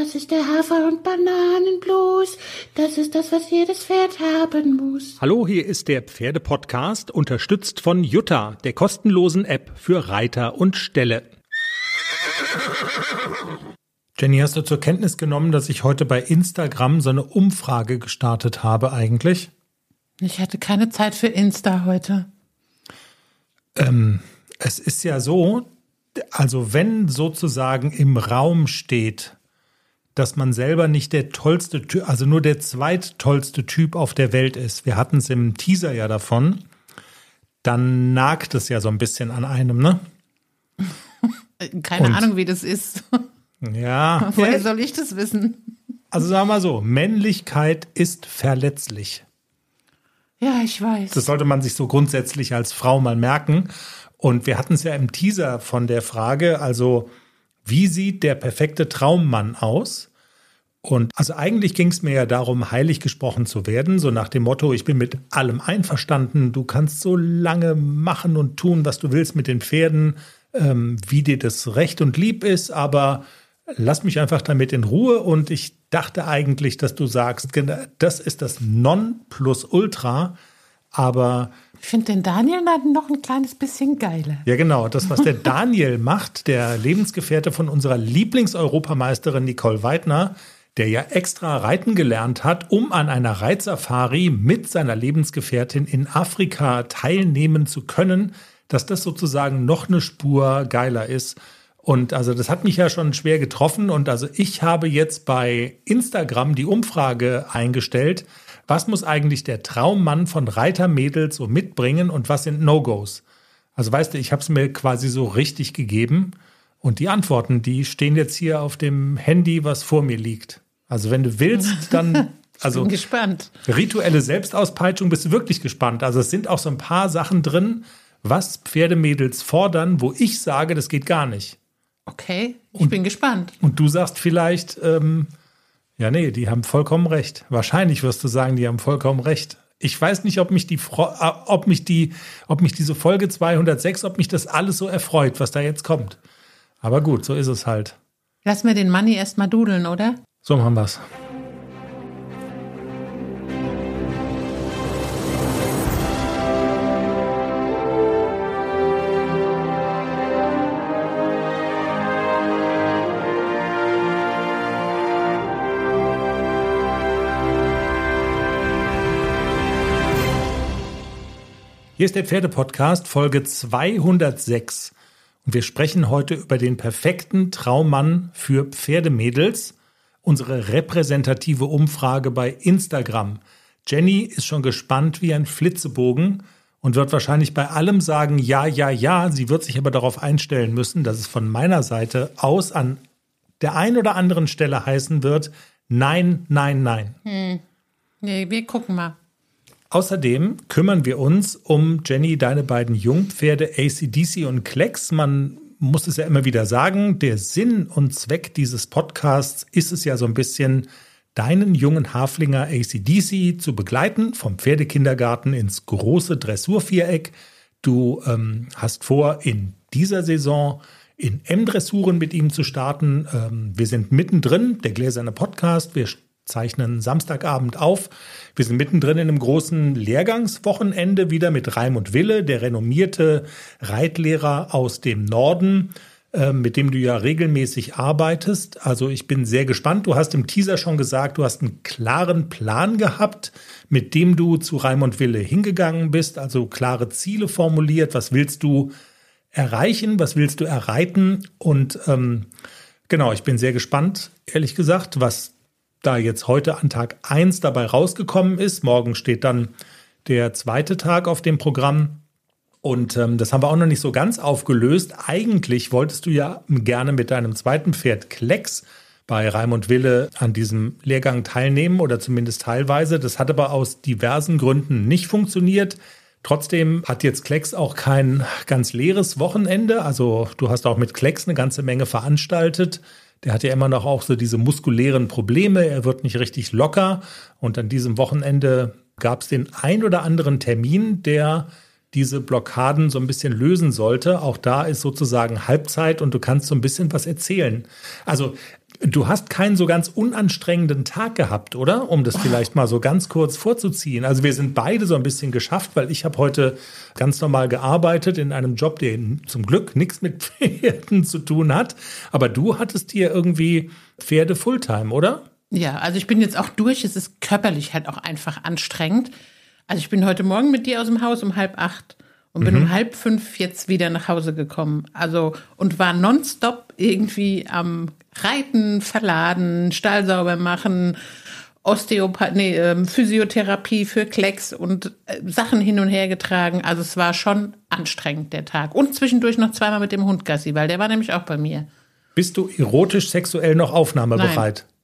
das ist der Hafer- und Bananenblues. Das ist das, was jedes Pferd haben muss. Hallo, hier ist der Pferdepodcast, unterstützt von Jutta, der kostenlosen App für Reiter und Ställe. Jenny, hast du zur Kenntnis genommen, dass ich heute bei Instagram so eine Umfrage gestartet habe eigentlich? Ich hatte keine Zeit für Insta heute. Ähm, es ist ja so, also wenn sozusagen im Raum steht, dass man selber nicht der tollste Typ, also nur der zweittollste Typ auf der Welt ist, wir hatten es im Teaser ja davon, dann nagt es ja so ein bisschen an einem, ne? Keine Und, Ahnung, wie das ist. Ja. Woher soll ich das wissen? Also sagen wir mal so, Männlichkeit ist verletzlich. Ja, ich weiß. Das sollte man sich so grundsätzlich als Frau mal merken. Und wir hatten es ja im Teaser von der Frage, also wie sieht der perfekte Traummann aus? Und also eigentlich ging es mir ja darum, heilig gesprochen zu werden, so nach dem Motto, ich bin mit allem einverstanden, du kannst so lange machen und tun, was du willst mit den Pferden, ähm, wie dir das recht und lieb ist, aber lass mich einfach damit in Ruhe. Und ich dachte eigentlich, dass du sagst, das ist das Non-Plus-Ultra, aber ich finde den Daniel noch ein kleines bisschen geiler. Ja, genau. Das, was der Daniel macht, der Lebensgefährte von unserer Lieblingseuropameisterin Nicole Weidner, der ja extra reiten gelernt hat, um an einer Reitsafari mit seiner Lebensgefährtin in Afrika teilnehmen zu können, dass das sozusagen noch eine Spur geiler ist. Und also das hat mich ja schon schwer getroffen. Und also ich habe jetzt bei Instagram die Umfrage eingestellt, was muss eigentlich der Traummann von Reitermädels so mitbringen und was sind No-Gos? Also weißt du, ich habe es mir quasi so richtig gegeben und die Antworten, die stehen jetzt hier auf dem Handy, was vor mir liegt. Also wenn du willst, dann also bin gespannt. Rituelle Selbstauspeitschung bist du wirklich gespannt. Also es sind auch so ein paar Sachen drin, was Pferdemädels fordern, wo ich sage, das geht gar nicht. Okay, ich und, bin gespannt. Und du sagst vielleicht, ähm, ja, nee, die haben vollkommen recht. Wahrscheinlich wirst du sagen, die haben vollkommen recht. Ich weiß nicht, ob mich die, äh, ob mich die, ob mich diese Folge 206, ob mich das alles so erfreut, was da jetzt kommt. Aber gut, so ist es halt. Lass mir den Money erstmal dudeln, oder? So machen wir's. Hier ist der Pferdepodcast Folge 206 und wir sprechen heute über den perfekten Traummann für Pferdemädels, unsere repräsentative Umfrage bei Instagram. Jenny ist schon gespannt wie ein Flitzebogen und wird wahrscheinlich bei allem sagen, ja, ja, ja. Sie wird sich aber darauf einstellen müssen, dass es von meiner Seite aus an der einen oder anderen Stelle heißen wird, nein, nein, nein. Hm. Nee, wir gucken mal. Außerdem kümmern wir uns um Jenny, deine beiden Jungpferde ACDC und Klecks. Man muss es ja immer wieder sagen, der Sinn und Zweck dieses Podcasts ist es ja so ein bisschen, deinen jungen Haflinger ACDC zu begleiten, vom Pferdekindergarten ins große Dressurviereck. Du ähm, hast vor, in dieser Saison in M-Dressuren mit ihm zu starten. Ähm, wir sind mittendrin, der gläserne Podcast. Wir zeichnen Samstagabend auf. Wir sind mittendrin in einem großen Lehrgangswochenende wieder mit Reim und Wille, der renommierte Reitlehrer aus dem Norden, äh, mit dem du ja regelmäßig arbeitest. Also ich bin sehr gespannt. Du hast im Teaser schon gesagt, du hast einen klaren Plan gehabt, mit dem du zu Reim und Wille hingegangen bist, also klare Ziele formuliert. Was willst du erreichen? Was willst du erreiten? Und ähm, genau, ich bin sehr gespannt, ehrlich gesagt, was da jetzt heute an Tag 1 dabei rausgekommen ist. Morgen steht dann der zweite Tag auf dem Programm. Und ähm, das haben wir auch noch nicht so ganz aufgelöst. Eigentlich wolltest du ja gerne mit deinem zweiten Pferd Klecks bei Raimund Wille an diesem Lehrgang teilnehmen oder zumindest teilweise. Das hat aber aus diversen Gründen nicht funktioniert. Trotzdem hat jetzt Klecks auch kein ganz leeres Wochenende. Also du hast auch mit Klecks eine ganze Menge veranstaltet. Der hat ja immer noch auch so diese muskulären Probleme. Er wird nicht richtig locker. Und an diesem Wochenende gab es den ein oder anderen Termin, der diese Blockaden so ein bisschen lösen sollte. Auch da ist sozusagen Halbzeit und du kannst so ein bisschen was erzählen. Also Du hast keinen so ganz unanstrengenden Tag gehabt, oder? Um das vielleicht mal so ganz kurz vorzuziehen. Also wir sind beide so ein bisschen geschafft, weil ich habe heute ganz normal gearbeitet in einem Job, der zum Glück nichts mit Pferden zu tun hat. Aber du hattest hier irgendwie Pferde Fulltime, oder? Ja, also ich bin jetzt auch durch. Es ist körperlich halt auch einfach anstrengend. Also ich bin heute Morgen mit dir aus dem Haus um halb acht und bin mhm. um halb fünf jetzt wieder nach Hause gekommen. Also und war nonstop irgendwie am Reiten, Verladen, Stall sauber machen, Osteopath, nee, ähm, Physiotherapie für Klecks und äh, Sachen hin und her getragen. Also es war schon anstrengend, der Tag. Und zwischendurch noch zweimal mit dem Hund Gassi, weil der war nämlich auch bei mir. Bist du erotisch sexuell noch aufnahmebereit?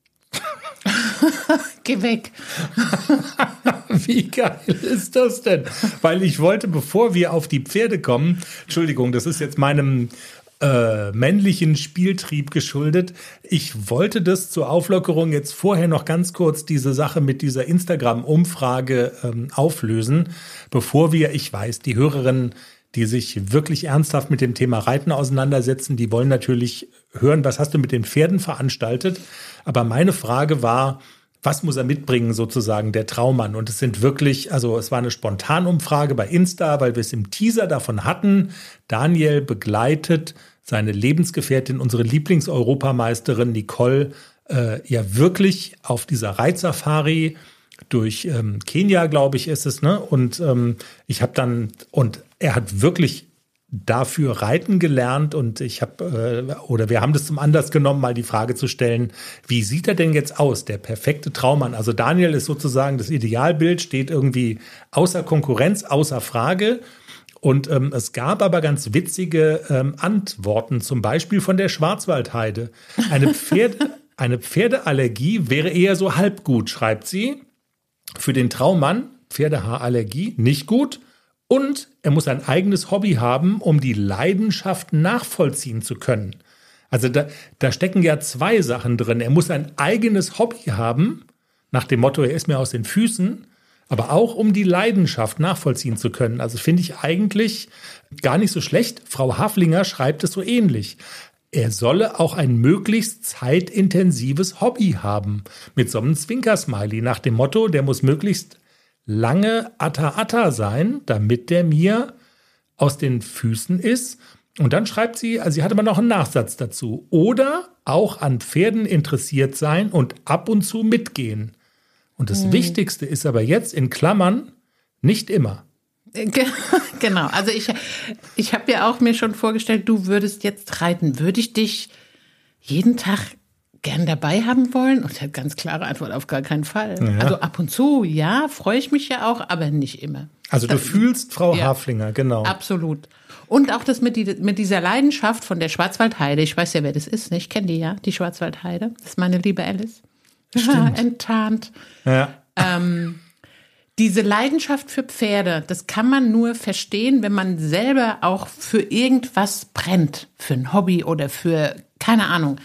Geh weg. Wie geil ist das denn? Weil ich wollte, bevor wir auf die Pferde kommen, Entschuldigung, das ist jetzt meinem äh, männlichen Spieltrieb geschuldet. Ich wollte das zur Auflockerung jetzt vorher noch ganz kurz diese Sache mit dieser Instagram-Umfrage ähm, auflösen, bevor wir, ich weiß, die Hörerinnen, die sich wirklich ernsthaft mit dem Thema Reiten auseinandersetzen, die wollen natürlich hören, was hast du mit den Pferden veranstaltet. Aber meine Frage war, was muss er mitbringen, sozusagen, der Traummann? Und es sind wirklich, also es war eine Spontanumfrage bei Insta, weil wir es im Teaser davon hatten. Daniel begleitet seine Lebensgefährtin, unsere Lieblingseuropameisterin Nicole, äh, ja wirklich auf dieser Reitsafari durch ähm, Kenia, glaube ich, ist es, ne? Und ähm, ich habe dann, und er hat wirklich dafür reiten gelernt und ich habe äh, oder wir haben das zum Anlass genommen, mal die Frage zu stellen, wie sieht er denn jetzt aus, der perfekte Traummann? Also Daniel ist sozusagen das Idealbild, steht irgendwie außer Konkurrenz, außer Frage. Und ähm, es gab aber ganz witzige ähm, Antworten, zum Beispiel von der Schwarzwaldheide. Eine, Pferd, eine Pferdeallergie wäre eher so halb gut, schreibt sie. Für den Traummann, Pferdehaarallergie, nicht gut. Und er muss ein eigenes Hobby haben, um die Leidenschaft nachvollziehen zu können. Also da, da stecken ja zwei Sachen drin. Er muss ein eigenes Hobby haben, nach dem Motto, er ist mir aus den Füßen, aber auch um die Leidenschaft nachvollziehen zu können. Also finde ich eigentlich gar nicht so schlecht. Frau Haflinger schreibt es so ähnlich. Er solle auch ein möglichst zeitintensives Hobby haben. Mit so einem Zwinkersmiley nach dem Motto, der muss möglichst lange Atta-Atta sein, damit der mir aus den Füßen ist. Und dann schreibt sie, also sie hatte aber noch einen Nachsatz dazu. Oder auch an Pferden interessiert sein und ab und zu mitgehen. Und das hm. Wichtigste ist aber jetzt in Klammern nicht immer. Genau, also ich, ich habe ja auch mir schon vorgestellt, du würdest jetzt reiten. Würde ich dich jeden Tag gern dabei haben wollen? Und hat ganz klare Antwort, auf gar keinen Fall. Ja. Also ab und zu, ja, freue ich mich ja auch, aber nicht immer. Also du fühlst Frau ja, Haflinger, genau. Absolut. Und auch das mit, die, mit dieser Leidenschaft von der Schwarzwaldheide. Ich weiß ja, wer das ist. Ne? Ich kenne die ja, die Schwarzwaldheide. Das ist meine liebe Alice. Enttarnt. Ja. Ähm, diese Leidenschaft für Pferde, das kann man nur verstehen, wenn man selber auch für irgendwas brennt. Für ein Hobby oder für, keine Ahnung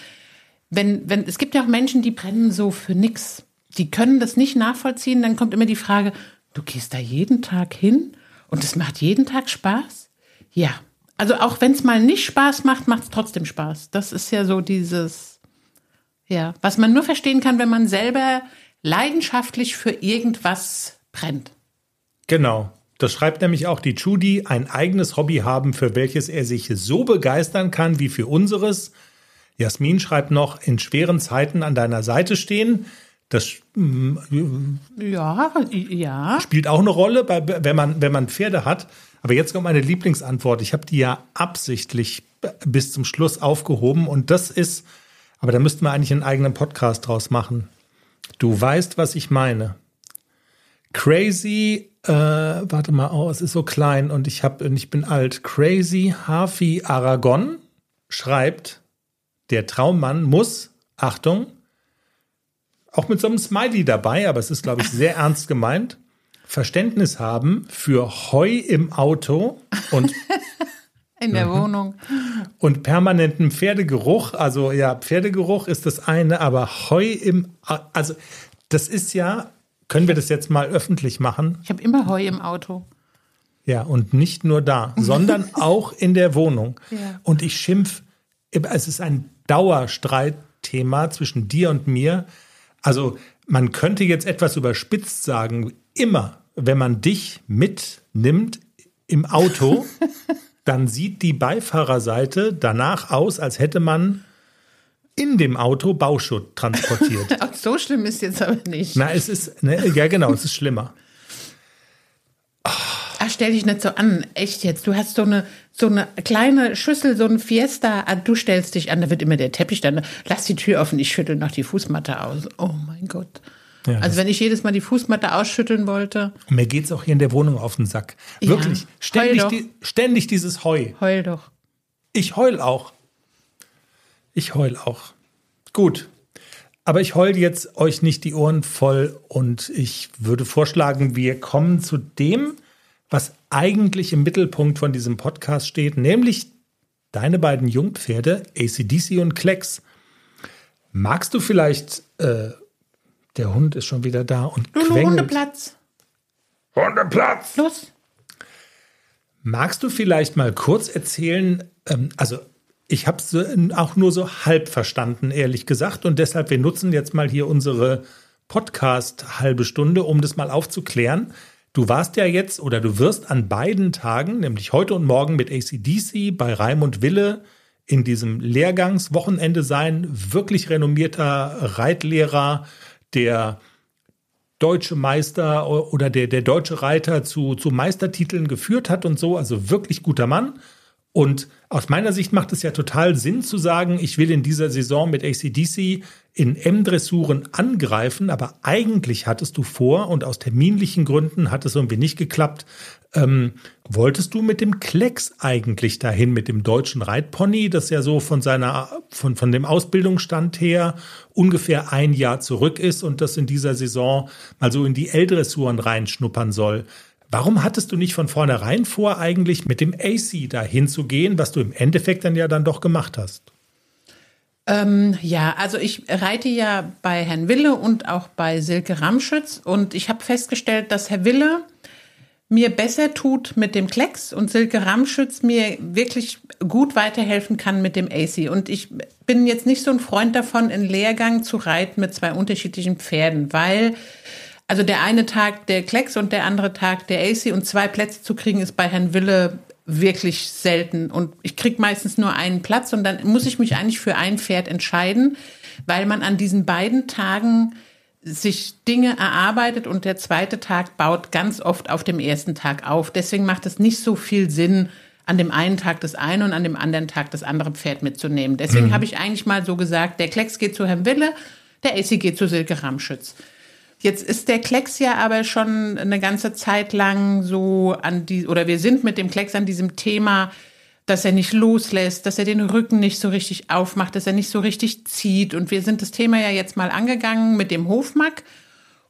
wenn, wenn, es gibt ja auch Menschen, die brennen so für nix. Die können das nicht nachvollziehen. Dann kommt immer die Frage, du gehst da jeden Tag hin und es macht jeden Tag Spaß? Ja. Also auch wenn es mal nicht Spaß macht, macht es trotzdem Spaß. Das ist ja so dieses, ja, was man nur verstehen kann, wenn man selber leidenschaftlich für irgendwas brennt. Genau. Das schreibt nämlich auch die Judy, ein eigenes Hobby haben, für welches er sich so begeistern kann wie für unseres, Jasmin schreibt noch, in schweren Zeiten an deiner Seite stehen. Das mm, ja, ja. spielt auch eine Rolle, wenn, man, wenn man Pferde hat. Aber jetzt kommt meine Lieblingsantwort. Ich habe die ja absichtlich bis zum Schluss aufgehoben. Und das ist, aber da müssten wir eigentlich einen eigenen Podcast draus machen. Du weißt, was ich meine. Crazy, äh, warte mal, oh, es ist so klein und ich hab, ich bin alt. Crazy Harvey Aragon schreibt, der Traummann muss, Achtung, auch mit so einem Smiley dabei, aber es ist, glaube ich, sehr ernst gemeint, Verständnis haben für Heu im Auto und in der mhm. Wohnung und permanenten Pferdegeruch. Also ja, Pferdegeruch ist das eine, aber Heu im, also das ist ja, können wir das jetzt mal öffentlich machen? Ich habe immer Heu im Auto. Ja, und nicht nur da, sondern auch in der Wohnung. Ja. Und ich schimpf, es ist ein Dauerstreit Hauptthema zwischen dir und mir. Also man könnte jetzt etwas überspitzt sagen, immer wenn man dich mitnimmt im Auto, dann sieht die Beifahrerseite danach aus, als hätte man in dem Auto Bauschutt transportiert. so schlimm ist jetzt aber nicht. Na, es ist, ne, ja genau, es ist schlimmer. Ach, stell dich nicht so an. Echt jetzt. Du hast so eine, so eine kleine Schüssel, so ein Fiesta. Ah, du stellst dich an, da wird immer der Teppich dann. Lass die Tür offen, ich schüttel noch die Fußmatte aus. Oh mein Gott. Ja, also wenn ich jedes Mal die Fußmatte ausschütteln wollte. Und mir geht's auch hier in der Wohnung auf den Sack. Wirklich. Ja, ständig, die, ständig dieses Heu. Heul doch. Ich heul auch. Ich heul auch. Gut. Aber ich heul jetzt euch nicht die Ohren voll und ich würde vorschlagen, wir kommen zu dem, was eigentlich im Mittelpunkt von diesem Podcast steht, nämlich deine beiden Jungpferde, ACDC und Klecks. Magst du vielleicht, äh, der Hund ist schon wieder da und Lulu, quengelt. Hundeplatz. Hundeplatz. Los. Magst du vielleicht mal kurz erzählen, ähm, also ich habe es auch nur so halb verstanden, ehrlich gesagt. Und deshalb, wir nutzen jetzt mal hier unsere Podcast halbe Stunde, um das mal aufzuklären. Du warst ja jetzt oder du wirst an beiden Tagen, nämlich heute und morgen mit ACDC bei Raimund Wille in diesem Lehrgangswochenende sein. Wirklich renommierter Reitlehrer, der deutsche Meister oder der, der deutsche Reiter zu, zu Meistertiteln geführt hat und so. Also wirklich guter Mann. Und aus meiner Sicht macht es ja total Sinn zu sagen, ich will in dieser Saison mit ACDC in M-Dressuren angreifen, aber eigentlich hattest du vor und aus terminlichen Gründen hat es irgendwie nicht geklappt. Ähm, wolltest du mit dem Klecks eigentlich dahin, mit dem deutschen Reitpony, das ja so von seiner, von, von dem Ausbildungsstand her ungefähr ein Jahr zurück ist und das in dieser Saison mal so in die L-Dressuren reinschnuppern soll? Warum hattest du nicht von vornherein vor, eigentlich mit dem AC da hinzugehen, was du im Endeffekt dann ja dann doch gemacht hast? Ähm, ja, also ich reite ja bei Herrn Wille und auch bei Silke Ramschütz und ich habe festgestellt, dass Herr Wille mir besser tut mit dem Klecks und Silke Ramschütz mir wirklich gut weiterhelfen kann mit dem AC. Und ich bin jetzt nicht so ein Freund davon, in Lehrgang zu reiten mit zwei unterschiedlichen Pferden, weil also der eine Tag der Klecks und der andere Tag der AC und zwei Plätze zu kriegen ist bei Herrn Wille wirklich selten. Und ich kriege meistens nur einen Platz und dann muss ich mich eigentlich für ein Pferd entscheiden, weil man an diesen beiden Tagen sich Dinge erarbeitet und der zweite Tag baut ganz oft auf dem ersten Tag auf. Deswegen macht es nicht so viel Sinn, an dem einen Tag das eine und an dem anderen Tag das andere Pferd mitzunehmen. Deswegen mhm. habe ich eigentlich mal so gesagt, der Klecks geht zu Herrn Wille, der AC geht zu Silke Ramschütz. Jetzt ist der Klecks ja aber schon eine ganze Zeit lang so an die, oder wir sind mit dem Klecks an diesem Thema, dass er nicht loslässt, dass er den Rücken nicht so richtig aufmacht, dass er nicht so richtig zieht. Und wir sind das Thema ja jetzt mal angegangen mit dem Hofmack.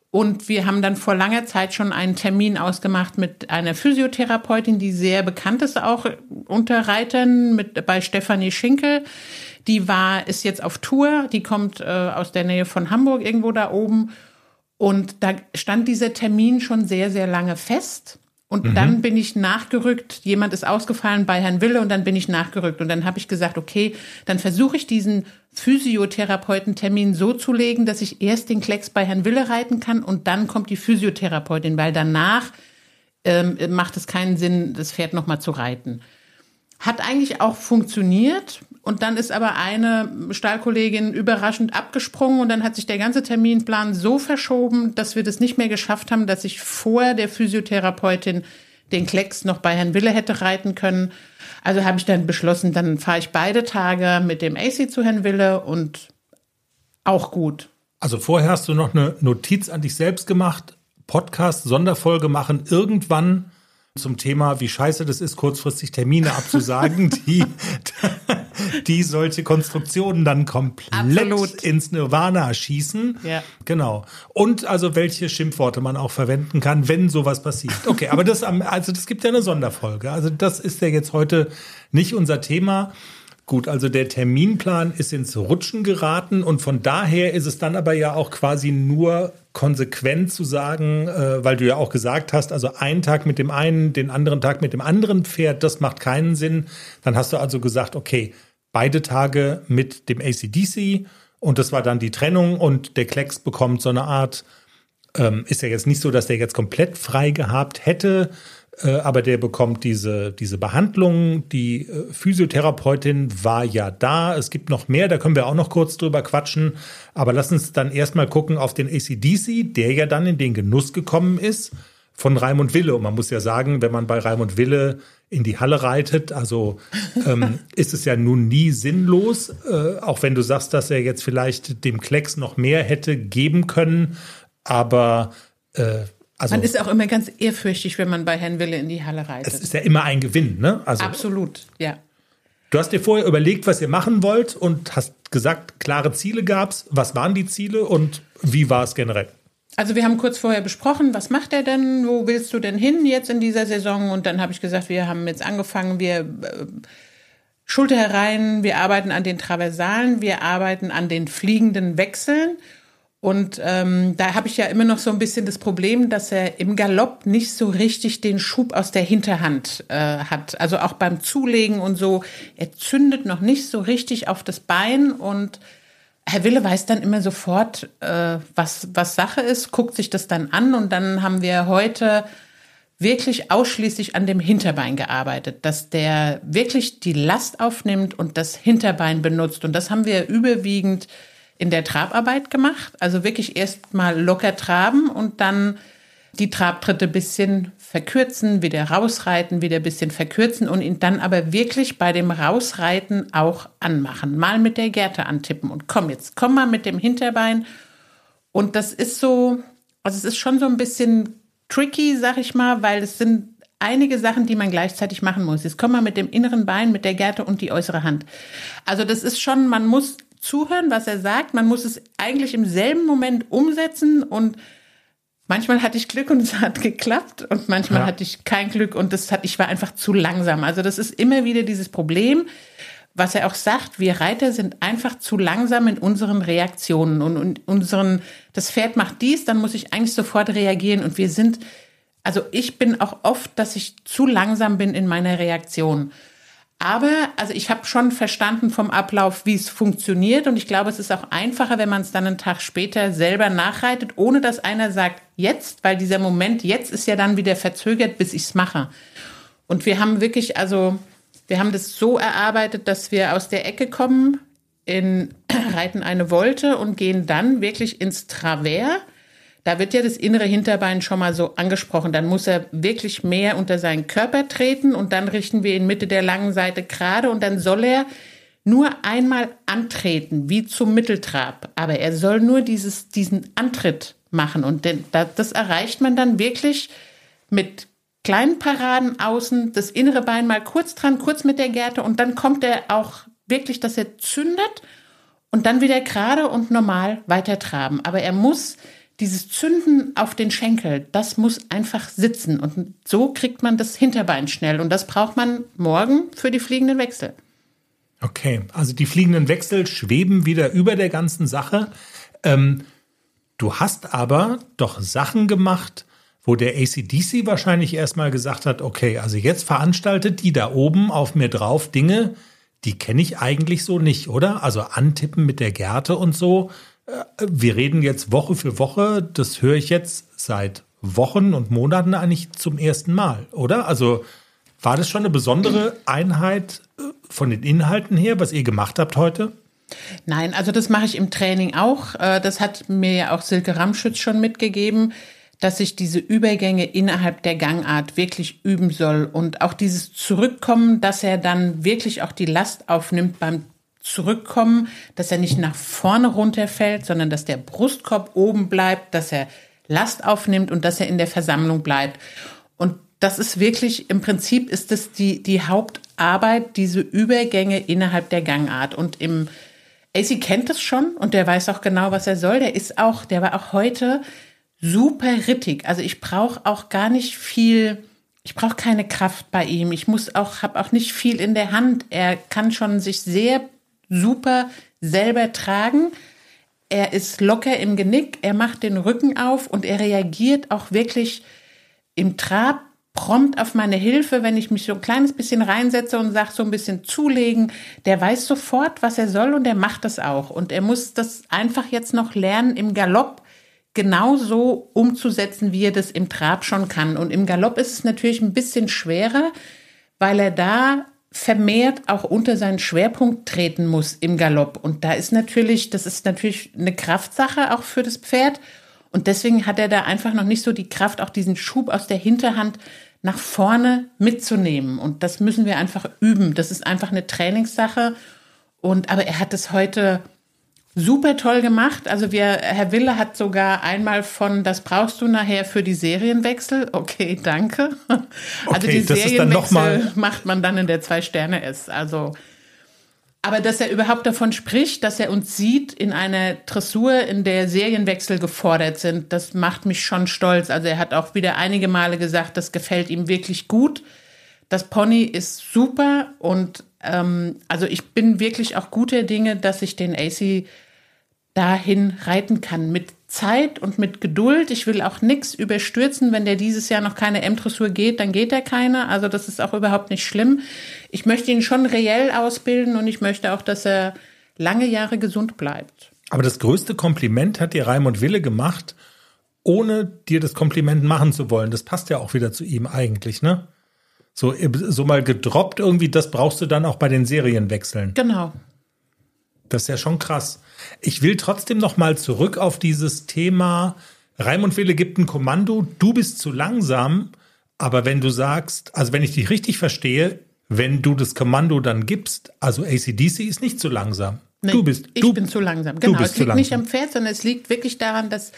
Und wir haben dann vor langer Zeit schon einen Termin ausgemacht mit einer Physiotherapeutin, die sehr bekannt ist, auch unter Reitern, mit, bei Stefanie Schinkel. Die war, ist jetzt auf Tour, die kommt äh, aus der Nähe von Hamburg irgendwo da oben und da stand dieser Termin schon sehr, sehr lange fest. Und mhm. dann bin ich nachgerückt. Jemand ist ausgefallen bei Herrn Wille und dann bin ich nachgerückt. Und dann habe ich gesagt, okay, dann versuche ich diesen Physiotherapeutentermin so zu legen, dass ich erst den Klecks bei Herrn Wille reiten kann und dann kommt die Physiotherapeutin, weil danach ähm, macht es keinen Sinn, das Pferd nochmal zu reiten. Hat eigentlich auch funktioniert. Und dann ist aber eine Stallkollegin überraschend abgesprungen und dann hat sich der ganze Terminplan so verschoben, dass wir das nicht mehr geschafft haben, dass ich vor der Physiotherapeutin den Klecks noch bei Herrn Wille hätte reiten können. Also habe ich dann beschlossen, dann fahre ich beide Tage mit dem AC zu Herrn Wille und auch gut. Also vorher hast du noch eine Notiz an dich selbst gemacht, Podcast, Sonderfolge machen, irgendwann zum Thema, wie scheiße das ist, kurzfristig Termine abzusagen, die, die solche Konstruktionen dann komplett Absolut. ins Nirvana schießen. Ja. Genau. Und also welche Schimpfworte man auch verwenden kann, wenn sowas passiert. Okay, aber das, also das gibt ja eine Sonderfolge. Also das ist ja jetzt heute nicht unser Thema. Gut, also der Terminplan ist ins Rutschen geraten und von daher ist es dann aber ja auch quasi nur konsequent zu sagen, äh, weil du ja auch gesagt hast, also einen Tag mit dem einen, den anderen Tag mit dem anderen Pferd, das macht keinen Sinn. Dann hast du also gesagt, okay, beide Tage mit dem ACDC Und das war dann die Trennung und der Klecks bekommt so eine Art, ähm, ist ja jetzt nicht so, dass der jetzt komplett frei gehabt hätte, äh, aber der bekommt diese, diese Behandlung. Die äh, Physiotherapeutin war ja da. Es gibt noch mehr, da können wir auch noch kurz drüber quatschen. Aber lass uns dann erstmal gucken auf den ACDC, der ja dann in den Genuss gekommen ist von Raimund Wille. Und man muss ja sagen, wenn man bei Raimund Wille in die Halle reitet, also ähm, ist es ja nun nie sinnlos, äh, auch wenn du sagst, dass er jetzt vielleicht dem Klecks noch mehr hätte geben können. Aber äh, also, man ist auch immer ganz ehrfürchtig, wenn man bei Herrn Wille in die Halle reitet. Es ist ja immer ein Gewinn, ne? Also, Absolut, ja. Du hast dir vorher überlegt, was ihr machen wollt und hast gesagt, klare Ziele gab's. Was waren die Ziele und wie war es generell? Also wir haben kurz vorher besprochen, was macht er denn? Wo willst du denn hin jetzt in dieser Saison? Und dann habe ich gesagt, wir haben jetzt angefangen, wir äh, Schulter herein, wir arbeiten an den Traversalen, wir arbeiten an den fliegenden Wechseln und ähm, da habe ich ja immer noch so ein bisschen das Problem, dass er im Galopp nicht so richtig den Schub aus der Hinterhand äh, hat. Also auch beim Zulegen und so. Er zündet noch nicht so richtig auf das Bein und Herr Wille weiß dann immer sofort, äh, was, was Sache ist, guckt sich das dann an und dann haben wir heute wirklich ausschließlich an dem Hinterbein gearbeitet, dass der wirklich die Last aufnimmt und das Hinterbein benutzt. Und das haben wir überwiegend in der Trabarbeit gemacht. Also wirklich erst mal locker traben und dann die Trabtritte bisschen verkürzen, wieder rausreiten, wieder bisschen verkürzen und ihn dann aber wirklich bei dem Rausreiten auch anmachen. Mal mit der Gerte antippen und komm jetzt, komm mal mit dem Hinterbein. Und das ist so, also es ist schon so ein bisschen tricky, sag ich mal, weil es sind einige Sachen, die man gleichzeitig machen muss. Jetzt komm mal mit dem inneren Bein, mit der Gerte und die äußere Hand. Also das ist schon, man muss zuhören, was er sagt. Man muss es eigentlich im selben Moment umsetzen und manchmal hatte ich Glück und es hat geklappt und manchmal ja. hatte ich kein Glück und das hat, ich war einfach zu langsam. Also das ist immer wieder dieses Problem, was er auch sagt. Wir Reiter sind einfach zu langsam in unseren Reaktionen und, und unseren, das Pferd macht dies, dann muss ich eigentlich sofort reagieren und wir sind, also ich bin auch oft, dass ich zu langsam bin in meiner Reaktion. Aber also ich habe schon verstanden vom Ablauf, wie es funktioniert und ich glaube, es ist auch einfacher, wenn man es dann einen Tag später selber nachreitet, ohne dass einer sagt, jetzt, weil dieser Moment jetzt ist ja dann wieder verzögert, bis ich es mache. Und wir haben wirklich, also wir haben das so erarbeitet, dass wir aus der Ecke kommen, in, reiten eine Wolte und gehen dann wirklich ins Travers da wird ja das innere Hinterbein schon mal so angesprochen. Dann muss er wirklich mehr unter seinen Körper treten und dann richten wir ihn Mitte der langen Seite gerade und dann soll er nur einmal antreten, wie zum Mitteltrab. Aber er soll nur dieses, diesen Antritt machen und den, das erreicht man dann wirklich mit kleinen Paraden außen, das innere Bein mal kurz dran, kurz mit der Gerte und dann kommt er auch wirklich, dass er zündet und dann wieder gerade und normal weiter traben. Aber er muss dieses Zünden auf den Schenkel, das muss einfach sitzen. Und so kriegt man das Hinterbein schnell. Und das braucht man morgen für die fliegenden Wechsel. Okay, also die fliegenden Wechsel schweben wieder über der ganzen Sache. Ähm, du hast aber doch Sachen gemacht, wo der ACDC wahrscheinlich erstmal gesagt hat, okay, also jetzt veranstaltet die da oben auf mir drauf Dinge, die kenne ich eigentlich so nicht, oder? Also antippen mit der Gerte und so wir reden jetzt Woche für Woche, das höre ich jetzt seit Wochen und Monaten eigentlich zum ersten Mal, oder? Also war das schon eine besondere Einheit äh, von den Inhalten her, was ihr gemacht habt heute? Nein, also das mache ich im Training auch. Äh, das hat mir ja auch Silke Ramschütz schon mitgegeben, dass ich diese Übergänge innerhalb der Gangart wirklich üben soll und auch dieses Zurückkommen, dass er dann wirklich auch die Last aufnimmt beim zurückkommen, dass er nicht nach vorne runterfällt, sondern dass der Brustkorb oben bleibt, dass er Last aufnimmt und dass er in der Versammlung bleibt. Und das ist wirklich, im Prinzip ist das die, die Hauptarbeit, diese Übergänge innerhalb der Gangart. Und im AC kennt das schon und der weiß auch genau, was er soll. Der ist auch, der war auch heute super rittig. Also ich brauche auch gar nicht viel, ich brauche keine Kraft bei ihm. Ich muss auch, habe auch nicht viel in der Hand. Er kann schon sich sehr super selber tragen. Er ist locker im Genick, er macht den Rücken auf und er reagiert auch wirklich im Trab prompt auf meine Hilfe, wenn ich mich so ein kleines bisschen reinsetze und sage, so ein bisschen zulegen. Der weiß sofort, was er soll und er macht das auch. Und er muss das einfach jetzt noch lernen, im Galopp genauso umzusetzen, wie er das im Trab schon kann. Und im Galopp ist es natürlich ein bisschen schwerer, weil er da vermehrt auch unter seinen Schwerpunkt treten muss im Galopp. Und da ist natürlich, das ist natürlich eine Kraftsache auch für das Pferd. Und deswegen hat er da einfach noch nicht so die Kraft, auch diesen Schub aus der Hinterhand nach vorne mitzunehmen. Und das müssen wir einfach üben. Das ist einfach eine Trainingssache. Und, aber er hat es heute super toll gemacht. Also wir, Herr Wille hat sogar einmal von, das brauchst du nachher für die Serienwechsel. Okay, danke. Also okay, die Serienwechsel macht man dann in der Zwei-Sterne-S. Also, aber dass er überhaupt davon spricht, dass er uns sieht in einer Dressur, in der Serienwechsel gefordert sind, das macht mich schon stolz. Also er hat auch wieder einige Male gesagt, das gefällt ihm wirklich gut. Das Pony ist super und ähm, also ich bin wirklich auch guter Dinge, dass ich den AC dahin reiten kann. Mit Zeit und mit Geduld. Ich will auch nichts überstürzen. Wenn der dieses Jahr noch keine M-Dressur geht, dann geht er keine. Also das ist auch überhaupt nicht schlimm. Ich möchte ihn schon reell ausbilden und ich möchte auch, dass er lange Jahre gesund bleibt. Aber das größte Kompliment hat dir Raimund Wille gemacht, ohne dir das Kompliment machen zu wollen. Das passt ja auch wieder zu ihm eigentlich, ne? So, so mal gedroppt irgendwie, das brauchst du dann auch bei den Serienwechseln. Genau. Das ist ja schon krass. Ich will trotzdem noch mal zurück auf dieses Thema. Raimund Wille gibt ein Kommando, du bist zu langsam, aber wenn du sagst, also wenn ich dich richtig verstehe, wenn du das Kommando dann gibst, also ACDC ist nicht zu langsam. Nee, du bist, ich du, bin zu langsam. Genau, es liegt nicht am Pferd, sondern es liegt wirklich daran, dass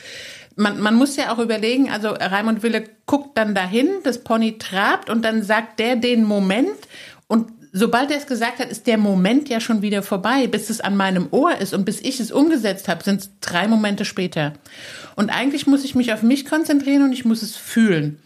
man, man muss ja auch überlegen, also Raimund Wille guckt dann dahin, das Pony trabt und dann sagt der den Moment und sobald er es gesagt hat, ist der Moment ja schon wieder vorbei. Bis es an meinem Ohr ist und bis ich es umgesetzt habe, sind es drei Momente später. Und eigentlich muss ich mich auf mich konzentrieren und ich muss es fühlen.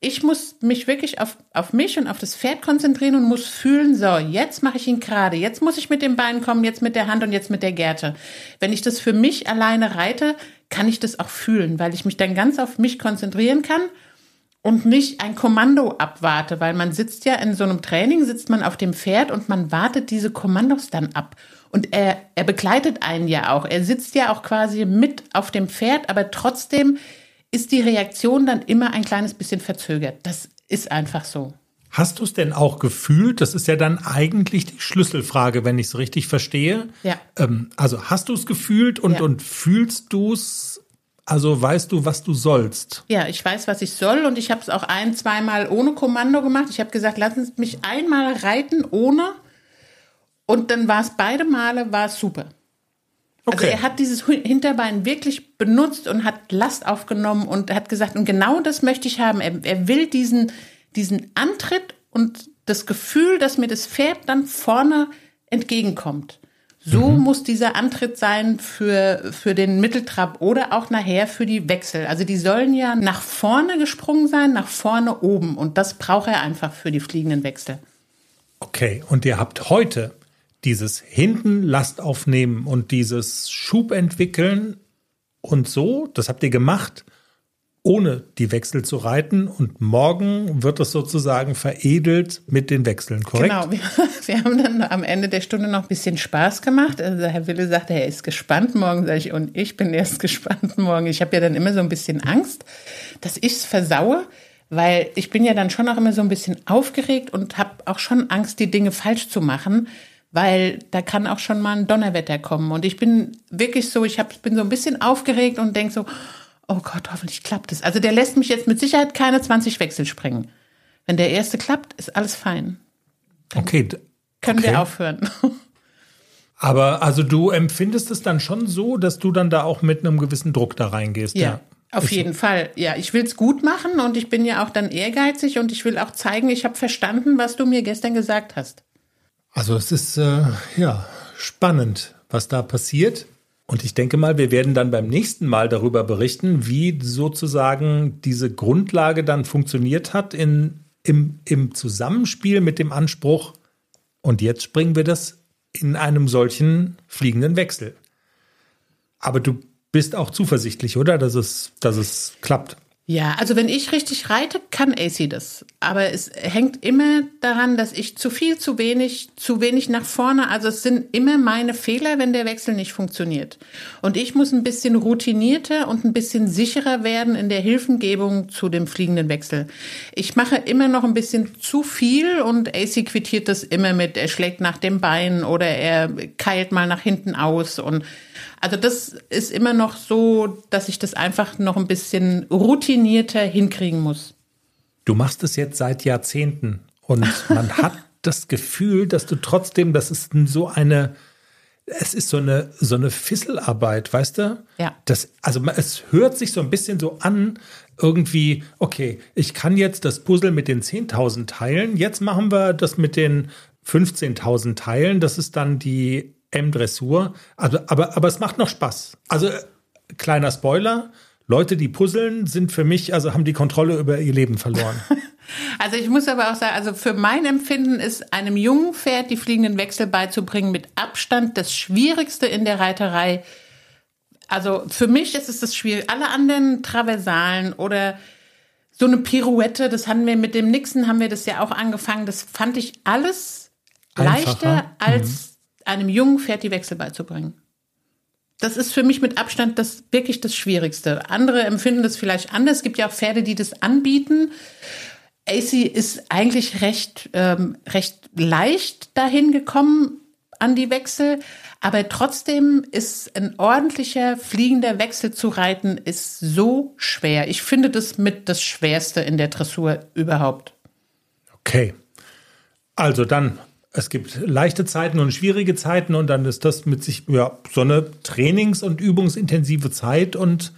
Ich muss mich wirklich auf, auf mich und auf das Pferd konzentrieren und muss fühlen, so, jetzt mache ich ihn gerade, jetzt muss ich mit dem Bein kommen, jetzt mit der Hand und jetzt mit der Gerte. Wenn ich das für mich alleine reite, kann ich das auch fühlen, weil ich mich dann ganz auf mich konzentrieren kann und nicht ein Kommando abwarte, weil man sitzt ja in so einem Training, sitzt man auf dem Pferd und man wartet diese Kommandos dann ab. Und er, er begleitet einen ja auch. Er sitzt ja auch quasi mit auf dem Pferd, aber trotzdem ist die Reaktion dann immer ein kleines bisschen verzögert. Das ist einfach so. Hast du es denn auch gefühlt? Das ist ja dann eigentlich die Schlüsselfrage, wenn ich es richtig verstehe. Ja. Ähm, also hast du es gefühlt und, ja. und fühlst du es also weißt du, was du sollst. Ja, ich weiß, was ich soll und ich habe es auch ein, zweimal ohne Kommando gemacht. Ich habe gesagt, lassen Sie mich einmal reiten ohne und dann war es beide Male war es super. Also okay. Also er hat dieses Hinterbein wirklich benutzt und hat Last aufgenommen und hat gesagt, und genau das möchte ich haben. Er, er will diesen, diesen Antritt und das Gefühl, dass mir das Pferd dann vorne entgegenkommt. So mhm. muss dieser Antritt sein für, für den Mitteltrab oder auch nachher für die Wechsel. Also die sollen ja nach vorne gesprungen sein, nach vorne oben. Und das braucht er einfach für die fliegenden Wechsel. Okay, und ihr habt heute dieses hinten Last aufnehmen und dieses Schub entwickeln und so, das habt ihr gemacht ohne die Wechsel zu reiten und morgen wird es sozusagen veredelt mit den Wechseln, korrekt? Genau, wir, wir, haben dann am Ende der Stunde noch ein bisschen Spaß gemacht. Also Herr Wille sagte, er ist gespannt morgen, sage ich, und ich bin erst gespannt morgen. Ich habe ja dann immer so ein bisschen Angst, dass ich es versaue, weil ich bin ja dann schon auch immer so ein bisschen aufgeregt und habe auch schon Angst, die Dinge falsch zu machen weil da kann auch schon mal ein Donnerwetter kommen. Und ich bin wirklich so, ich hab, bin so ein bisschen aufgeregt und denke so, oh Gott, hoffentlich klappt es. Also der lässt mich jetzt mit Sicherheit keine 20 Wechsel springen. Wenn der erste klappt, ist alles fein. Dann okay. Können okay. wir aufhören. Aber also du empfindest es dann schon so, dass du dann da auch mit einem gewissen Druck da reingehst. Ja. ja. Auf jeden so. Fall. Ja, ich will es gut machen und ich bin ja auch dann ehrgeizig und ich will auch zeigen, ich habe verstanden, was du mir gestern gesagt hast. Also es ist äh, ja spannend, was da passiert. Und ich denke mal, wir werden dann beim nächsten Mal darüber berichten, wie sozusagen diese Grundlage dann funktioniert hat in, im, im Zusammenspiel mit dem Anspruch. Und jetzt springen wir das in einem solchen fliegenden Wechsel. Aber du bist auch zuversichtlich, oder? Dass es, dass es klappt. Ja, also wenn ich richtig reite, kann AC das. Aber es hängt immer daran, dass ich zu viel, zu wenig, zu wenig nach vorne. Also es sind immer meine Fehler, wenn der Wechsel nicht funktioniert. Und ich muss ein bisschen routinierter und ein bisschen sicherer werden in der Hilfengebung zu dem fliegenden Wechsel. Ich mache immer noch ein bisschen zu viel und AC quittiert das immer mit, er schlägt nach dem Bein oder er keilt mal nach hinten aus und also das ist immer noch so, dass ich das einfach noch ein bisschen routinierter hinkriegen muss. Du machst es jetzt seit Jahrzehnten und man hat das Gefühl, dass du trotzdem, das ist so eine, es ist so eine, so eine Fisselarbeit, weißt du? Ja. Das, also es hört sich so ein bisschen so an, irgendwie, okay, ich kann jetzt das Puzzle mit den 10.000 Teilen, jetzt machen wir das mit den 15.000 Teilen, das ist dann die M-Dressur. Also, aber, aber es macht noch Spaß. Also, kleiner Spoiler. Leute, die puzzeln, sind für mich, also haben die Kontrolle über ihr Leben verloren. Also ich muss aber auch sagen, also für mein Empfinden ist einem jungen Pferd die fliegenden Wechsel beizubringen mit Abstand das Schwierigste in der Reiterei. Also für mich ist es das schwierig. Alle anderen Traversalen oder so eine Pirouette, das haben wir mit dem Nixon haben wir das ja auch angefangen. Das fand ich alles Einfacher. leichter als mhm einem jungen Pferd die Wechsel beizubringen. Das ist für mich mit Abstand das wirklich das Schwierigste. Andere empfinden das vielleicht anders. Es gibt ja auch Pferde, die das anbieten. AC ist eigentlich recht, ähm, recht leicht dahin gekommen an die Wechsel. Aber trotzdem ist ein ordentlicher fliegender Wechsel zu reiten ist so schwer. Ich finde das mit das Schwerste in der Dressur überhaupt. Okay. Also dann es gibt leichte Zeiten und schwierige Zeiten und dann ist das mit sich ja so eine trainings- und übungsintensive Zeit und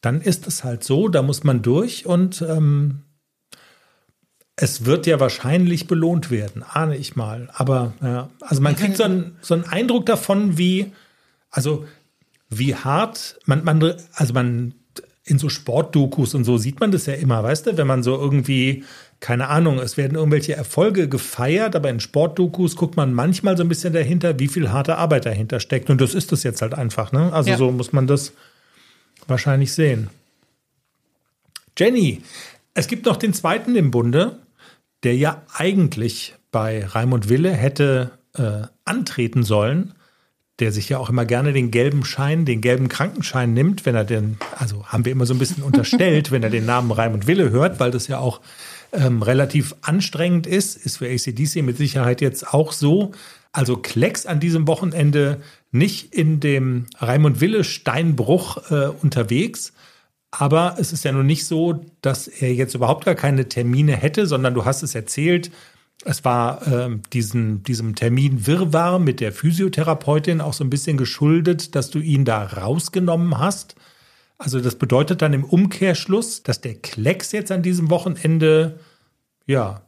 dann ist es halt so, da muss man durch und ähm, es wird ja wahrscheinlich belohnt werden, ahne ich mal. Aber ja, also man kriegt so einen, so einen Eindruck davon, wie, also wie hart man, man, also man in so Sportdokus und so sieht man das ja immer, weißt du, wenn man so irgendwie keine Ahnung, es werden irgendwelche Erfolge gefeiert, aber in Sportdokus guckt man manchmal so ein bisschen dahinter, wie viel harte Arbeit dahinter steckt. Und das ist das jetzt halt einfach. Ne? Also ja. so muss man das wahrscheinlich sehen. Jenny, es gibt noch den zweiten im Bunde, der ja eigentlich bei Raimund Wille hätte äh, antreten sollen, der sich ja auch immer gerne den gelben Schein, den gelben Krankenschein nimmt, wenn er den, also haben wir immer so ein bisschen unterstellt, wenn er den Namen Raimund Wille hört, weil das ja auch ähm, relativ anstrengend ist, ist für ACDC mit Sicherheit jetzt auch so. Also Klecks an diesem Wochenende nicht in dem Raimund Wille Steinbruch äh, unterwegs. Aber es ist ja nun nicht so, dass er jetzt überhaupt gar keine Termine hätte, sondern du hast es erzählt, es war äh, diesen, diesem Termin Wirrwarr mit der Physiotherapeutin auch so ein bisschen geschuldet, dass du ihn da rausgenommen hast. Also das bedeutet dann im Umkehrschluss, dass der Klecks jetzt an diesem Wochenende ja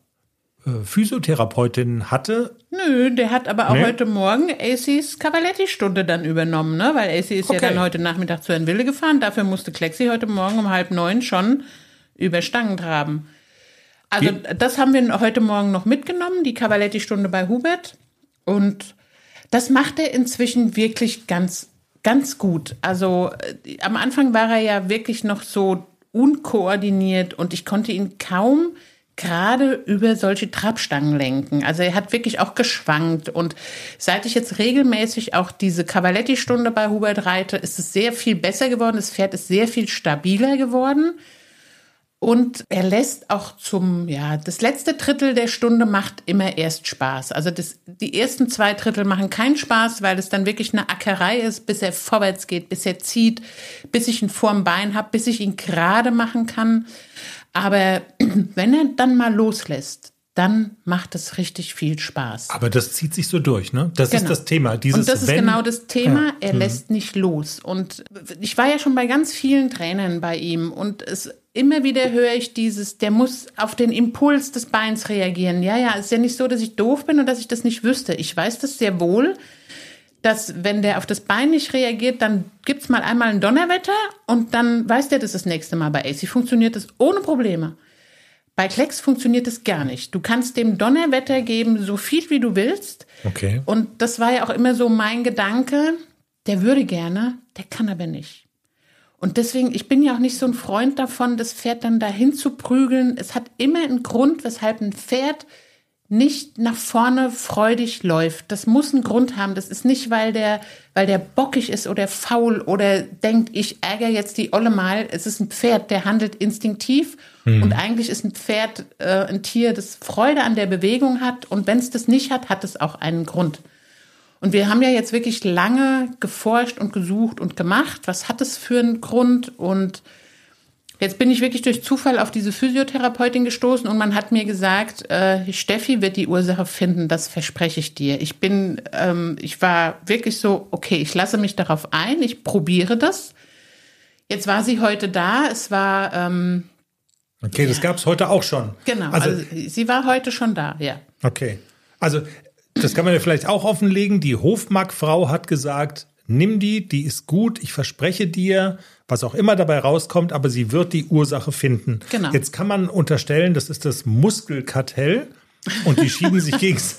äh, Physiotherapeutin hatte. Nö, der hat aber auch nee. heute Morgen ACs Cavaletti-Stunde dann übernommen, ne? Weil AC ist okay. ja dann heute Nachmittag zu Herrn Wille gefahren. Dafür musste Klexi heute Morgen um halb neun schon über Stangen traben. Also Wie? das haben wir heute Morgen noch mitgenommen, die Cavaletti-Stunde bei Hubert. Und das macht er inzwischen wirklich ganz ganz gut. Also äh, am Anfang war er ja wirklich noch so unkoordiniert und ich konnte ihn kaum gerade über solche Trabstangen lenken. Also er hat wirklich auch geschwankt. Und seit ich jetzt regelmäßig auch diese Cavaletti-Stunde bei Hubert reite, ist es sehr viel besser geworden. Das Pferd ist sehr viel stabiler geworden. Und er lässt auch zum, ja, das letzte Drittel der Stunde macht immer erst Spaß. Also das, die ersten zwei Drittel machen keinen Spaß, weil es dann wirklich eine Ackerei ist, bis er vorwärts geht, bis er zieht, bis ich ihn vorm Bein habe, bis ich ihn gerade machen kann. Aber wenn er dann mal loslässt, dann macht es richtig viel Spaß. Aber das zieht sich so durch, ne? Das genau. ist das Thema. Dieses und das ist wenn, genau das Thema. Ja. Er mhm. lässt nicht los. Und ich war ja schon bei ganz vielen Trainern bei ihm und es immer wieder höre ich dieses, der muss auf den Impuls des Beins reagieren. Ja, ja, ist ja nicht so, dass ich doof bin und dass ich das nicht wüsste. Ich weiß das sehr wohl, dass wenn der auf das Bein nicht reagiert, dann gibt's mal einmal ein Donnerwetter und dann weiß der das das nächste Mal. Bei AC funktioniert das ohne Probleme. Bei Klecks funktioniert es gar nicht. Du kannst dem Donnerwetter geben, so viel wie du willst. Okay. Und das war ja auch immer so mein Gedanke, der würde gerne, der kann aber nicht. Und deswegen, ich bin ja auch nicht so ein Freund davon, das Pferd dann dahin zu prügeln. Es hat immer einen Grund, weshalb ein Pferd nicht nach vorne freudig läuft. Das muss einen Grund haben. Das ist nicht, weil der, weil der bockig ist oder faul oder denkt, ich ärgere jetzt die Olle mal. Es ist ein Pferd, der handelt instinktiv. Mhm. Und eigentlich ist ein Pferd äh, ein Tier, das Freude an der Bewegung hat. Und wenn es das nicht hat, hat es auch einen Grund. Und wir haben ja jetzt wirklich lange geforscht und gesucht und gemacht. Was hat es für einen Grund? Und Jetzt bin ich wirklich durch Zufall auf diese Physiotherapeutin gestoßen und man hat mir gesagt, äh, Steffi wird die Ursache finden, das verspreche ich dir. Ich bin, ähm, ich war wirklich so, okay, ich lasse mich darauf ein, ich probiere das. Jetzt war sie heute da, es war. Ähm, okay, ja. das gab es heute auch schon. Genau, also, also sie war heute schon da, ja. Okay, also das kann man ja vielleicht auch offenlegen. Die Hofmarkfrau hat gesagt, nimm die, die ist gut, ich verspreche dir, was auch immer dabei rauskommt, aber sie wird die Ursache finden. Genau. Jetzt kann man unterstellen, das ist das Muskelkartell und die schieben sich gegens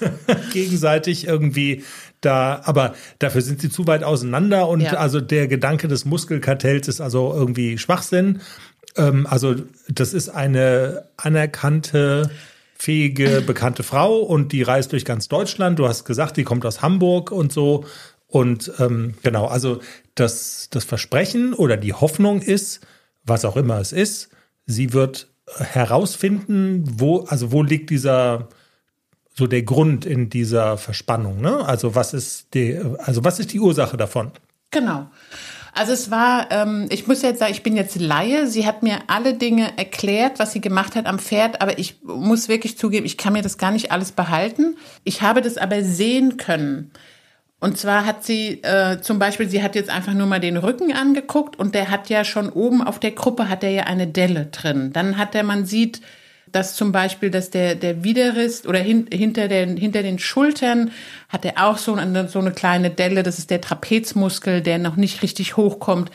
gegenseitig irgendwie da, aber dafür sind sie zu weit auseinander und ja. also der Gedanke des Muskelkartells ist also irgendwie Schwachsinn. Ähm, also das ist eine anerkannte fähige, bekannte Frau und die reist durch ganz Deutschland. Du hast gesagt, die kommt aus Hamburg und so. Und ähm, genau, also das, das Versprechen oder die Hoffnung ist, was auch immer es ist, sie wird herausfinden, wo, also wo liegt dieser, so der Grund in dieser Verspannung, ne? Also was ist die, also was ist die Ursache davon? Genau. Also es war, ähm, ich muss jetzt sagen, ich bin jetzt Laie. Sie hat mir alle Dinge erklärt, was sie gemacht hat am Pferd, aber ich muss wirklich zugeben, ich kann mir das gar nicht alles behalten. Ich habe das aber sehen können. Und zwar hat sie äh, zum Beispiel, sie hat jetzt einfach nur mal den Rücken angeguckt und der hat ja schon oben auf der Gruppe hat er ja eine Delle drin. Dann hat er, man sieht, dass zum Beispiel, dass der, der Widerrist oder hin, hinter, den, hinter den Schultern hat er auch so eine, so eine kleine Delle. Das ist der Trapezmuskel, der noch nicht richtig hochkommt.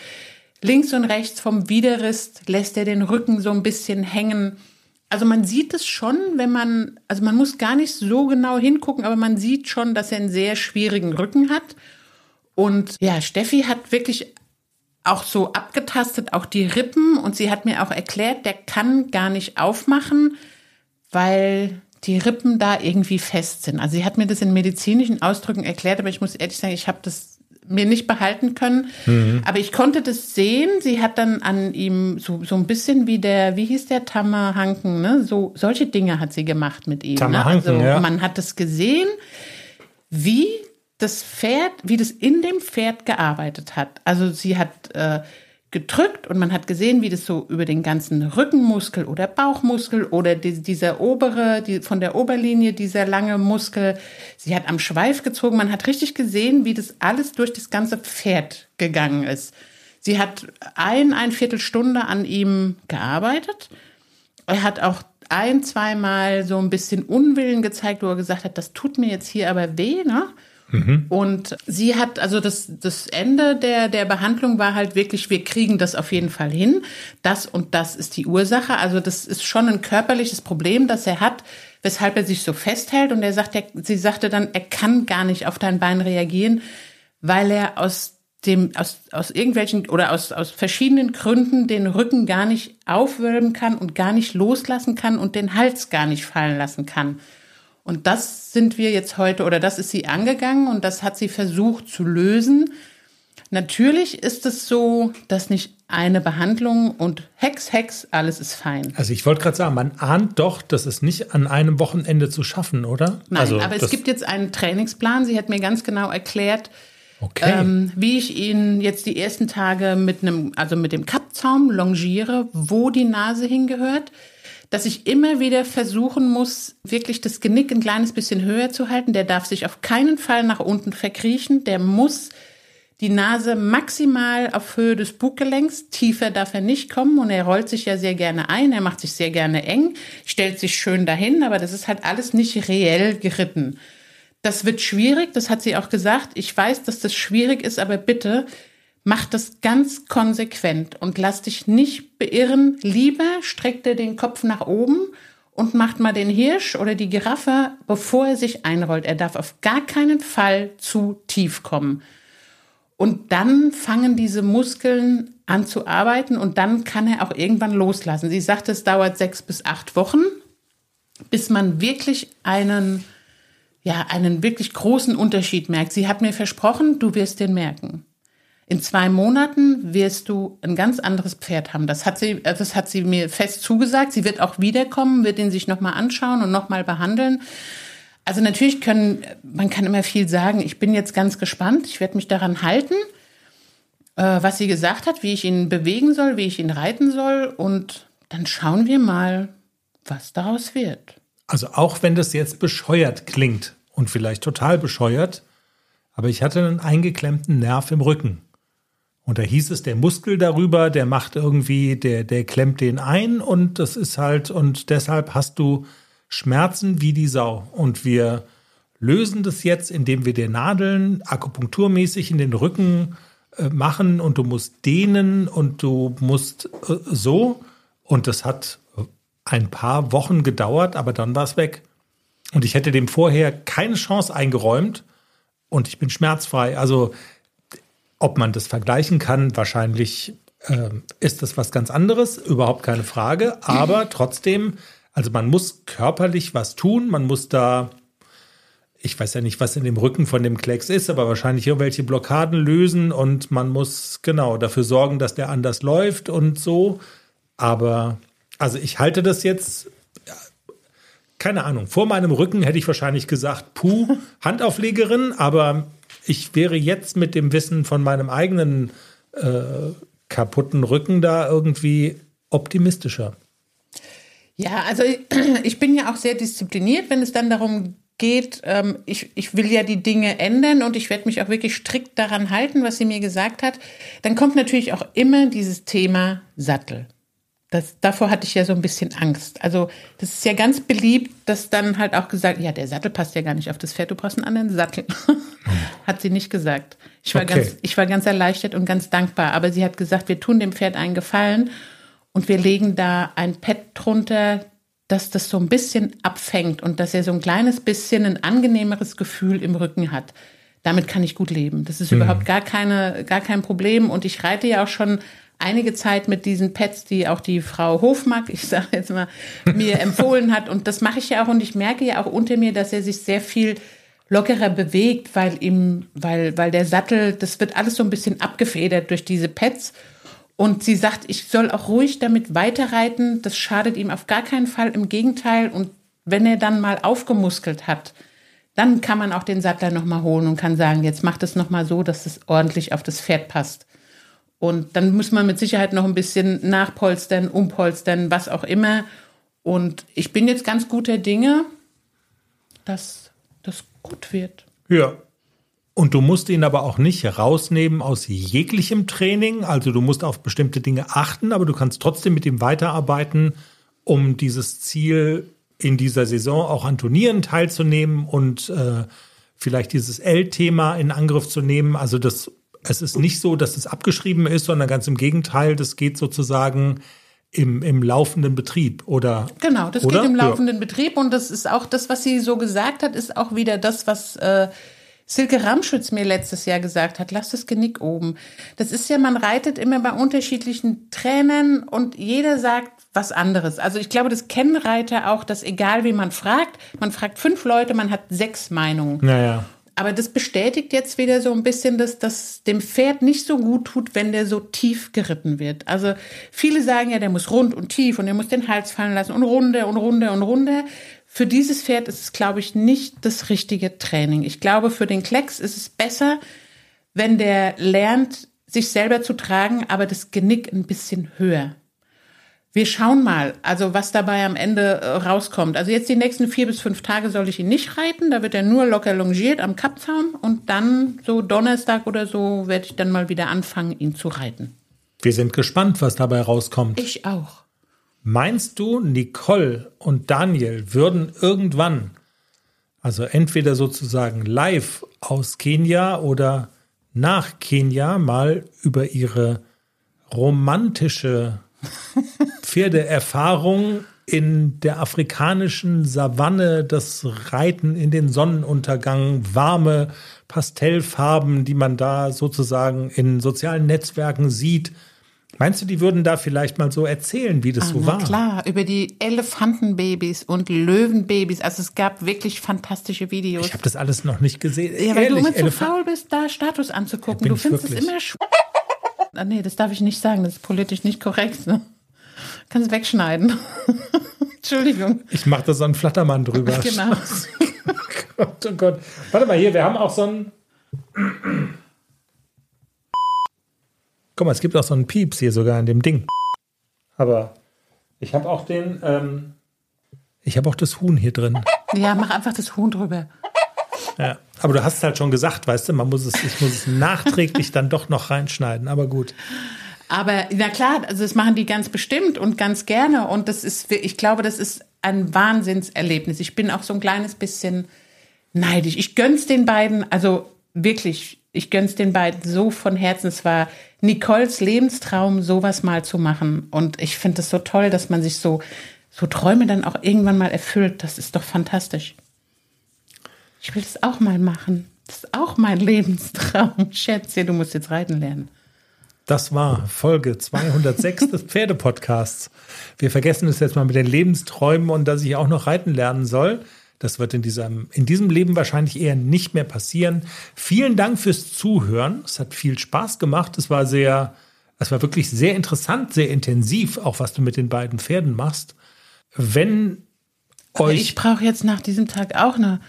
Links und rechts vom Widerrist lässt er den Rücken so ein bisschen hängen. Also man sieht es schon, wenn man, also man muss gar nicht so genau hingucken, aber man sieht schon, dass er einen sehr schwierigen Rücken hat. Und ja, Steffi hat wirklich auch so abgetastet, auch die Rippen. Und sie hat mir auch erklärt, der kann gar nicht aufmachen, weil die Rippen da irgendwie fest sind. Also sie hat mir das in medizinischen Ausdrücken erklärt, aber ich muss ehrlich sagen, ich habe das mir nicht behalten können. Mhm. Aber ich konnte das sehen. Sie hat dann an ihm so, so ein bisschen wie der, wie hieß der Tammerhanken, ne? So, solche Dinge hat sie gemacht mit ihm. Tammerhanken, ne? also, ja. Man hat es gesehen, wie das Pferd, wie das in dem Pferd gearbeitet hat. Also sie hat äh, gedrückt und man hat gesehen, wie das so über den ganzen Rückenmuskel oder Bauchmuskel oder die, dieser obere, die, von der Oberlinie, dieser lange Muskel, sie hat am Schweif gezogen. Man hat richtig gesehen, wie das alles durch das ganze Pferd gegangen ist. Sie hat ein, ein Viertelstunde an ihm gearbeitet. Er hat auch ein, zweimal so ein bisschen Unwillen gezeigt, wo er gesagt hat, das tut mir jetzt hier aber weh, ne? Mhm. Und sie hat, also das, das Ende der, der Behandlung war halt wirklich, wir kriegen das auf jeden Fall hin. Das und das ist die Ursache. Also das ist schon ein körperliches Problem, das er hat, weshalb er sich so festhält. Und er sagt, er, sie sagte dann, er kann gar nicht auf dein Bein reagieren, weil er aus dem, aus, aus irgendwelchen oder aus, aus verschiedenen Gründen den Rücken gar nicht aufwölben kann und gar nicht loslassen kann und den Hals gar nicht fallen lassen kann. Und das sind wir jetzt heute, oder das ist sie angegangen und das hat sie versucht zu lösen. Natürlich ist es so, dass nicht eine Behandlung und Hex, Hex, alles ist fein. Also ich wollte gerade sagen, man ahnt doch, dass es nicht an einem Wochenende zu schaffen, oder? Nein, also, aber es gibt jetzt einen Trainingsplan. Sie hat mir ganz genau erklärt, okay. ähm, wie ich ihn jetzt die ersten Tage mit einem, also mit dem Kappzaum longiere, wo die Nase hingehört dass ich immer wieder versuchen muss, wirklich das Genick ein kleines bisschen höher zu halten. Der darf sich auf keinen Fall nach unten verkriechen. Der muss die Nase maximal auf Höhe des Buggelenks. Tiefer darf er nicht kommen und er rollt sich ja sehr gerne ein. Er macht sich sehr gerne eng, stellt sich schön dahin, aber das ist halt alles nicht reell geritten. Das wird schwierig, das hat sie auch gesagt. Ich weiß, dass das schwierig ist, aber bitte Mach das ganz konsequent und lass dich nicht beirren. Lieber streckt er den Kopf nach oben und macht mal den Hirsch oder die Giraffe, bevor er sich einrollt. Er darf auf gar keinen Fall zu tief kommen. Und dann fangen diese Muskeln an zu arbeiten und dann kann er auch irgendwann loslassen. Sie sagt, es dauert sechs bis acht Wochen, bis man wirklich einen, ja, einen wirklich großen Unterschied merkt. Sie hat mir versprochen, du wirst den merken. In zwei Monaten wirst du ein ganz anderes Pferd haben. Das hat sie, das hat sie mir fest zugesagt. Sie wird auch wiederkommen, wird ihn sich nochmal anschauen und nochmal behandeln. Also natürlich können, man kann immer viel sagen. Ich bin jetzt ganz gespannt. Ich werde mich daran halten, äh, was sie gesagt hat, wie ich ihn bewegen soll, wie ich ihn reiten soll. Und dann schauen wir mal, was daraus wird. Also auch wenn das jetzt bescheuert klingt und vielleicht total bescheuert, aber ich hatte einen eingeklemmten Nerv im Rücken. Und da hieß es, der Muskel darüber, der macht irgendwie, der, der klemmt den ein und das ist halt, und deshalb hast du Schmerzen wie die Sau. Und wir lösen das jetzt, indem wir dir Nadeln akupunkturmäßig in den Rücken äh, machen und du musst dehnen und du musst äh, so. Und das hat ein paar Wochen gedauert, aber dann war es weg. Und ich hätte dem vorher keine Chance eingeräumt und ich bin schmerzfrei. Also ob man das vergleichen kann, wahrscheinlich äh, ist das was ganz anderes, überhaupt keine Frage. Aber trotzdem, also man muss körperlich was tun, man muss da, ich weiß ja nicht, was in dem Rücken von dem Klecks ist, aber wahrscheinlich irgendwelche Blockaden lösen und man muss genau dafür sorgen, dass der anders läuft und so. Aber also ich halte das jetzt keine Ahnung, vor meinem Rücken hätte ich wahrscheinlich gesagt, puh, Handauflegerin, aber ich wäre jetzt mit dem Wissen von meinem eigenen äh, kaputten Rücken da irgendwie optimistischer. Ja, also ich bin ja auch sehr diszipliniert, wenn es dann darum geht, ähm, ich, ich will ja die Dinge ändern und ich werde mich auch wirklich strikt daran halten, was sie mir gesagt hat. Dann kommt natürlich auch immer dieses Thema Sattel. Das, davor hatte ich ja so ein bisschen Angst. Also das ist ja ganz beliebt, dass dann halt auch gesagt, ja, der Sattel passt ja gar nicht auf das Pferd, du brauchst einen anderen Sattel. hat sie nicht gesagt. Ich war, okay. ganz, ich war ganz erleichtert und ganz dankbar. Aber sie hat gesagt, wir tun dem Pferd einen Gefallen und wir legen da ein Pad drunter, dass das so ein bisschen abfängt und dass er so ein kleines bisschen ein angenehmeres Gefühl im Rücken hat. Damit kann ich gut leben. Das ist mhm. überhaupt gar keine, gar kein Problem. Und ich reite ja auch schon einige Zeit mit diesen Pads, die auch die Frau Hofmark, ich sage jetzt mal, mir empfohlen hat. Und das mache ich ja auch. Und ich merke ja auch unter mir, dass er sich sehr viel lockerer bewegt, weil ihm, weil, weil der Sattel, das wird alles so ein bisschen abgefedert durch diese Pads. Und sie sagt, ich soll auch ruhig damit weiterreiten. Das schadet ihm auf gar keinen Fall. Im Gegenteil. Und wenn er dann mal aufgemuskelt hat, dann kann man auch den Sattler nochmal holen und kann sagen, jetzt macht es nochmal so, dass es ordentlich auf das Pferd passt. Und dann muss man mit Sicherheit noch ein bisschen nachpolstern, umpolstern, was auch immer. Und ich bin jetzt ganz guter Dinge, dass das gut wird. Ja. Und du musst ihn aber auch nicht rausnehmen aus jeglichem Training. Also du musst auf bestimmte Dinge achten, aber du kannst trotzdem mit ihm weiterarbeiten, um dieses Ziel in dieser Saison auch an Turnieren teilzunehmen und äh, vielleicht dieses L-Thema in Angriff zu nehmen. Also das es ist nicht so, dass es abgeschrieben ist, sondern ganz im Gegenteil, das geht sozusagen im, im laufenden Betrieb, oder? Genau, das oder? geht im laufenden ja. Betrieb und das ist auch das, was sie so gesagt hat, ist auch wieder das, was äh, Silke Ramschütz mir letztes Jahr gesagt hat, lass das Genick oben. Das ist ja, man reitet immer bei unterschiedlichen Trainern und jeder sagt was anderes. Also ich glaube, das kennen Reiter auch, dass egal wie man fragt, man fragt fünf Leute, man hat sechs Meinungen. Naja aber das bestätigt jetzt wieder so ein bisschen, dass das dem Pferd nicht so gut tut, wenn der so tief geritten wird. Also viele sagen ja, der muss rund und tief und der muss den Hals fallen lassen und runde und runde und runde. Für dieses Pferd ist es, glaube ich, nicht das richtige Training. Ich glaube, für den Klecks ist es besser, wenn der lernt, sich selber zu tragen, aber das Genick ein bisschen höher. Wir schauen mal, also was dabei am Ende äh, rauskommt. Also jetzt die nächsten vier bis fünf Tage soll ich ihn nicht reiten. Da wird er nur locker longiert am Kappzaum und dann so Donnerstag oder so werde ich dann mal wieder anfangen, ihn zu reiten. Wir sind gespannt, was dabei rauskommt. Ich auch. Meinst du, Nicole und Daniel würden irgendwann, also entweder sozusagen live aus Kenia oder nach Kenia mal über ihre romantische Pferdeerfahrung in der afrikanischen Savanne, das Reiten in den Sonnenuntergang, warme Pastellfarben, die man da sozusagen in sozialen Netzwerken sieht. Meinst du, die würden da vielleicht mal so erzählen, wie das ah, so war? Klar, über die Elefantenbabys und Löwenbabys. Also es gab wirklich fantastische Videos. Ich habe das alles noch nicht gesehen. Ja, weil Ehrlich, du immer zu faul bist, da Status anzugucken. Du findest es immer sch ah, Nee, das darf ich nicht sagen, das ist politisch nicht korrekt. Ne? Kannst wegschneiden. Entschuldigung. Ich mache da so einen Flattermann drüber. Genau. oh Gott, oh Gott. Warte mal hier, wir haben auch so einen. Guck mal, es gibt auch so einen Pieps hier sogar in dem Ding. Aber ich habe auch den. Ähm, ich habe auch das Huhn hier drin. Ja, mach einfach das Huhn drüber. Ja, aber du hast es halt schon gesagt, weißt du, man muss es, ich muss es nachträglich dann doch noch reinschneiden, aber gut. Aber na klar, also das machen die ganz bestimmt und ganz gerne. Und das ist, ich glaube, das ist ein Wahnsinnserlebnis. Ich bin auch so ein kleines bisschen neidisch. Ich gönn's den beiden, also wirklich, ich gönn's den beiden so von Herzen. Es war Nicoles Lebenstraum, sowas mal zu machen. Und ich finde es so toll, dass man sich so, so Träume dann auch irgendwann mal erfüllt. Das ist doch fantastisch. Ich will das auch mal machen. Das ist auch mein Lebenstraum. Schätzchen, du musst jetzt reiten lernen. Das war Folge 206 des Pferdepodcasts. Wir vergessen es jetzt mal mit den Lebensträumen und dass ich auch noch reiten lernen soll. Das wird in diesem, in diesem Leben wahrscheinlich eher nicht mehr passieren. Vielen Dank fürs Zuhören. Es hat viel Spaß gemacht. Es war sehr, es war wirklich sehr interessant, sehr intensiv, auch was du mit den beiden Pferden machst. Wenn Aber euch. Ich brauche jetzt nach diesem Tag auch eine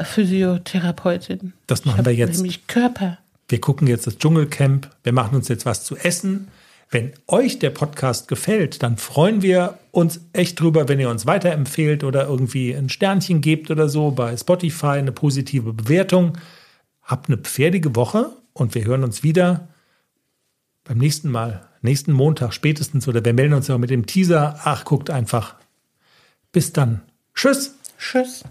Physiotherapeutin. Das machen wir jetzt. Nämlich Körper wir gucken jetzt das Dschungelcamp, wir machen uns jetzt was zu essen. Wenn euch der Podcast gefällt, dann freuen wir uns echt drüber, wenn ihr uns weiterempfehlt oder irgendwie ein Sternchen gebt oder so bei Spotify, eine positive Bewertung. Habt eine pferdige Woche und wir hören uns wieder beim nächsten Mal, nächsten Montag spätestens oder wir melden uns ja mit dem Teaser. Ach, guckt einfach. Bis dann. Tschüss. Tschüss.